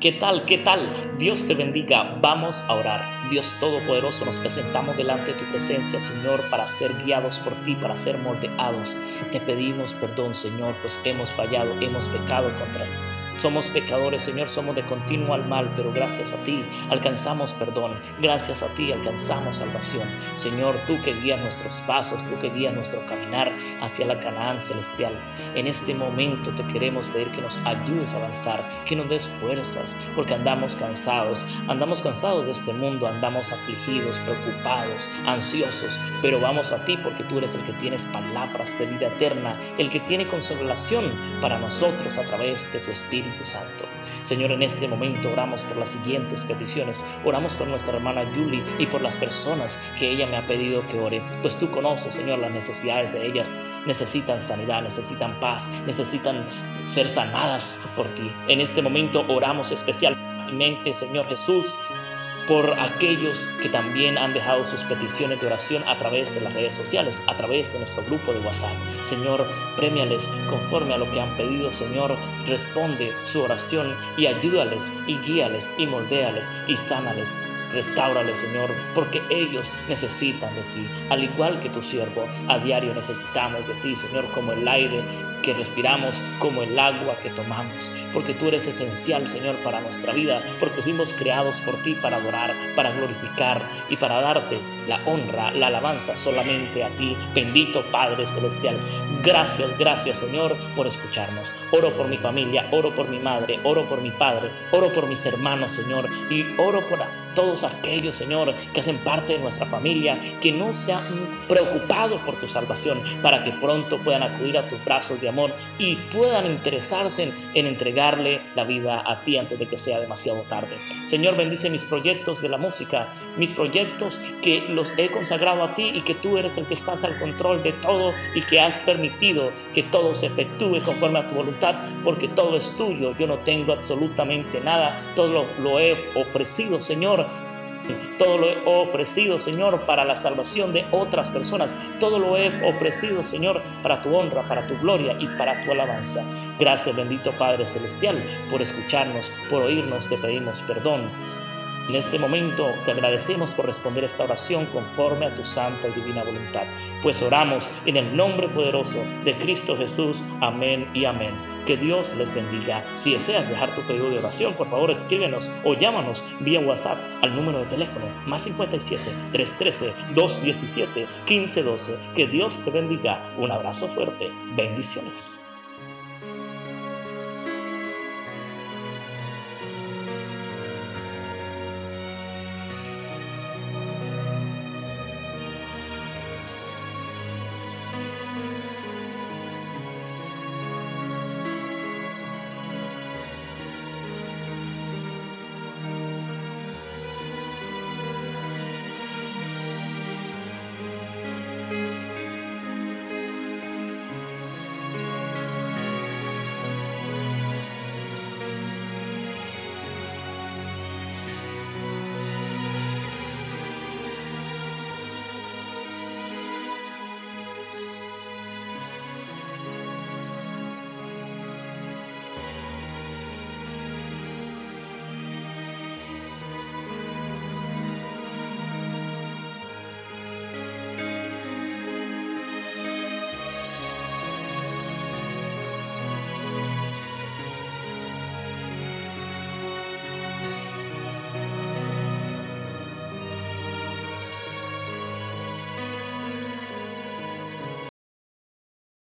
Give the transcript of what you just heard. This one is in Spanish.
¿Qué tal? ¿Qué tal? Dios te bendiga. Vamos a orar. Dios Todopoderoso, nos presentamos delante de tu presencia, Señor, para ser guiados por ti, para ser moldeados. Te pedimos perdón, Señor, pues hemos fallado, hemos pecado contra ti. Somos pecadores, Señor, somos de continuo al mal, pero gracias a ti alcanzamos perdón, gracias a ti alcanzamos salvación. Señor, tú que guías nuestros pasos, tú que guías nuestro caminar hacia la Canaán celestial. En este momento te queremos pedir que nos ayudes a avanzar, que nos des fuerzas, porque andamos cansados, andamos cansados de este mundo, andamos afligidos, preocupados, ansiosos, pero vamos a ti porque tú eres el que tienes palabras de vida eterna, el que tiene consolación para nosotros a través de tu Espíritu Santo. Señor, en este momento oramos por las siguientes peticiones. Oramos por nuestra hermana Julie y por las personas que ella me ha pedido que ore. Pues tú conoces, Señor, las necesidades de ellas. Necesitan sanidad, necesitan paz, necesitan ser sanadas por ti. En este momento oramos especialmente, Señor Jesús, por aquellos que también han dejado sus peticiones de oración a través de las redes sociales, a través de nuestro grupo de WhatsApp. Señor, premiales conforme a lo que han pedido, Señor, responde su oración y ayúdales y guíales y moldéales y sánales Restáurale, Señor, porque ellos necesitan de ti, al igual que tu siervo. A diario necesitamos de ti, Señor, como el aire que respiramos, como el agua que tomamos, porque tú eres esencial, Señor, para nuestra vida, porque fuimos creados por ti para adorar, para glorificar y para darte la honra, la alabanza solamente a ti, bendito Padre Celestial. Gracias, gracias, Señor, por escucharnos. Oro por mi familia, oro por mi madre, oro por mi padre, oro por mis hermanos, Señor, y oro por todos aquellos, Señor, que hacen parte de nuestra familia, que no se han preocupado por tu salvación, para que pronto puedan acudir a tus brazos de amor y puedan interesarse en, entregarle la vida a ti antes de que sea demasiado tarde. Señor, bendice mis proyectos de la música, mis proyectos que los he consagrado a ti y que tú eres el que estás al control de todo y que has permitido que todo se efectúe conforme a tu voluntad, porque todo es tuyo. Yo no tengo absolutamente nada, todo lo he ofrecido, Señor todo lo he ofrecido, Señor, para la salvación de otras personas. Todo lo he ofrecido, Señor, para tu honra, para tu gloria y para tu alabanza. Gracias, bendito Padre Celestial, por escucharnos, por oírnos. Te pedimos perdón. En este momento te agradecemos por responder esta oración conforme a tu santa y divina voluntad, pues oramos en el nombre poderoso de Cristo Jesús. Amén y amén. Que Dios les bendiga. Si deseas dejar tu pedido de oración, por favor escríbenos o llámanos vía WhatsApp al número de teléfono más 57 313 217 1512. Que Dios te bendiga. Un abrazo fuerte. Bendiciones.